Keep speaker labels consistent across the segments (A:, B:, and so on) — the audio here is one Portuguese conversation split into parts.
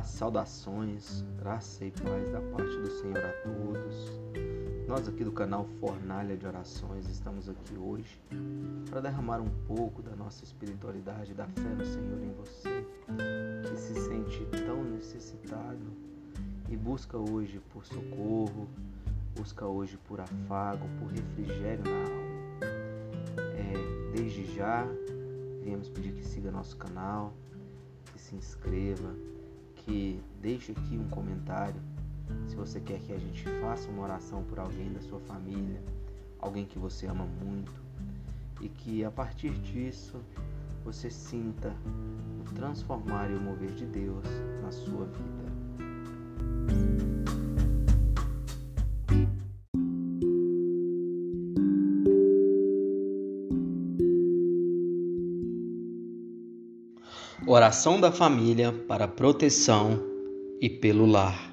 A: Saudações, graça e paz da parte do Senhor a todos. Nós aqui do canal Fornalha de Orações estamos aqui hoje para derramar um pouco da nossa espiritualidade, da fé no Senhor em você, que se sente tão necessitado e busca hoje por socorro, busca hoje por afago, por refrigério na alma. É, desde já, viemos pedir que siga nosso canal, que se inscreva, que deixe aqui um comentário se você quer que a gente faça uma oração por alguém da sua família, alguém que você ama muito, e que a partir disso você sinta o transformar e o mover de Deus na sua vida. Oração da família para proteção e pelo lar.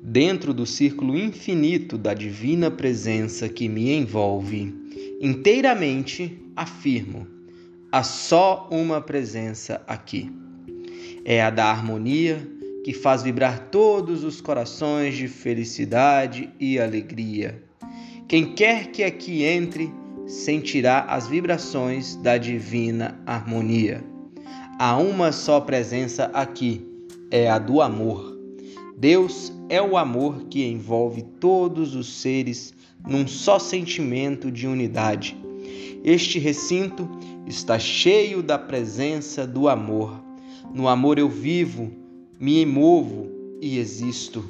A: Dentro do círculo infinito da divina presença que me envolve, inteiramente afirmo: há só uma presença aqui. É a da harmonia que faz vibrar todos os corações de felicidade e alegria. Quem quer que aqui entre sentirá as vibrações da divina harmonia. Há uma só presença aqui, é a do amor. Deus é o amor que envolve todos os seres num só sentimento de unidade. Este recinto está cheio da presença do amor. No amor eu vivo, me movo e existo.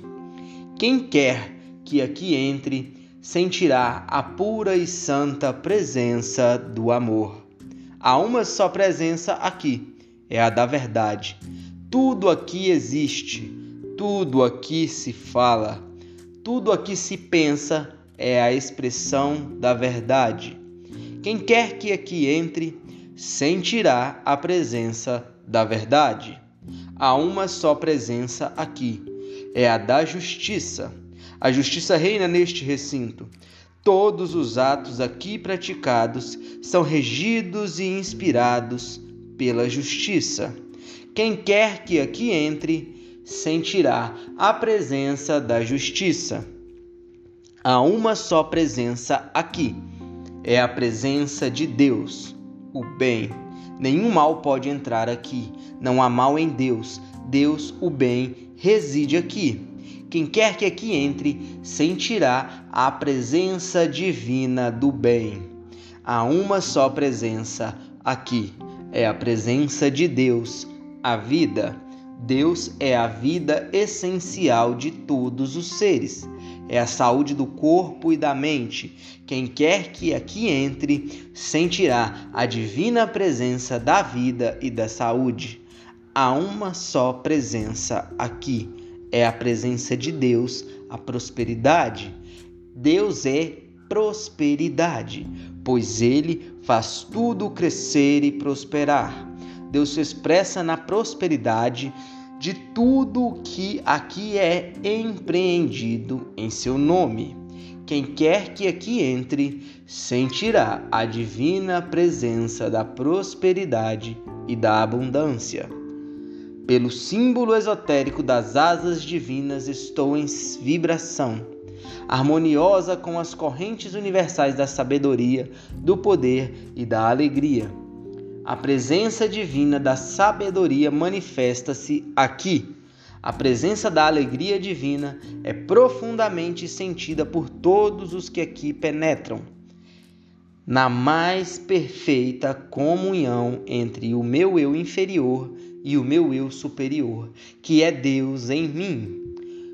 A: Quem quer que aqui entre sentirá a pura e santa presença do amor. Há uma só presença aqui é a da verdade. Tudo aqui existe, tudo aqui se fala, tudo aqui se pensa é a expressão da verdade. Quem quer que aqui entre sentirá a presença da verdade. Há uma só presença aqui, é a da justiça. A justiça reina neste recinto. Todos os atos aqui praticados são regidos e inspirados pela justiça. Quem quer que aqui entre sentirá a presença da justiça. Há uma só presença aqui, é a presença de Deus, o bem. Nenhum mal pode entrar aqui, não há mal em Deus. Deus, o bem, reside aqui. Quem quer que aqui entre sentirá a presença divina do bem. Há uma só presença aqui, é a presença de Deus, a vida. Deus é a vida essencial de todos os seres. É a saúde do corpo e da mente. Quem quer que aqui entre sentirá a divina presença da vida e da saúde. Há uma só presença aqui. É a presença de Deus, a prosperidade. Deus é prosperidade, pois ele faz tudo crescer e prosperar. Deus se expressa na prosperidade de tudo que aqui é empreendido em seu nome. Quem quer que aqui entre sentirá a divina presença da prosperidade e da abundância. Pelo símbolo esotérico das asas divinas, estou em vibração harmoniosa com as correntes universais da sabedoria, do poder e da alegria. A presença divina da sabedoria manifesta-se aqui. A presença da alegria divina é profundamente sentida por todos os que aqui penetram. Na mais perfeita comunhão entre o meu eu inferior e o meu eu superior, que é Deus em mim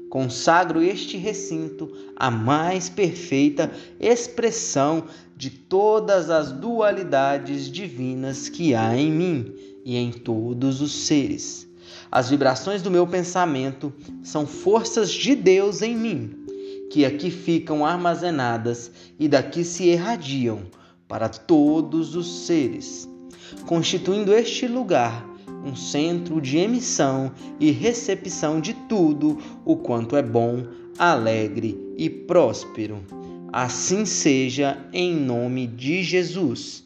A: consagro este recinto à mais perfeita expressão de todas as dualidades divinas que há em mim e em todos os seres. As vibrações do meu pensamento são forças de Deus em mim, que aqui ficam armazenadas e daqui se irradiam para todos os seres, constituindo este lugar um centro de emissão e recepção de tudo o quanto é bom, alegre e próspero. Assim seja em nome de Jesus.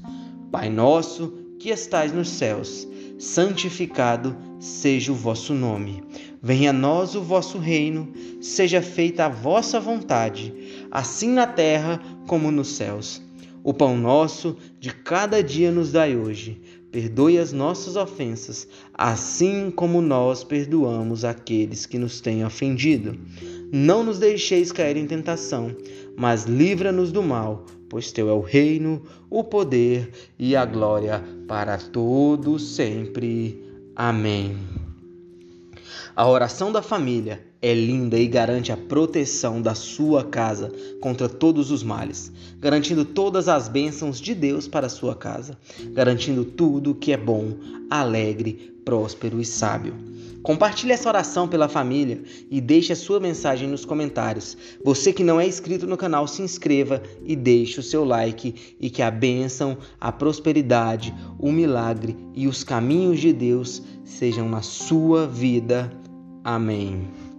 A: Pai nosso que estais nos céus, santificado seja o vosso nome. Venha a nós o vosso reino, seja feita a vossa vontade, assim na terra como nos céus. O pão nosso de cada dia nos dai hoje. Perdoe as nossas ofensas, assim como nós perdoamos aqueles que nos têm ofendido. Não nos deixeis cair em tentação, mas livra-nos do mal pois teu é o reino, o poder e a glória para todos sempre. Amém. A oração da família é linda e garante a proteção da sua casa contra todos os males, garantindo todas as bênçãos de Deus para a sua casa, garantindo tudo que é bom, alegre, próspero e sábio. Compartilhe essa oração pela família e deixe a sua mensagem nos comentários. Você que não é inscrito no canal, se inscreva e deixe o seu like e que a bênção, a prosperidade, o milagre e os caminhos de Deus sejam na sua vida. Amém.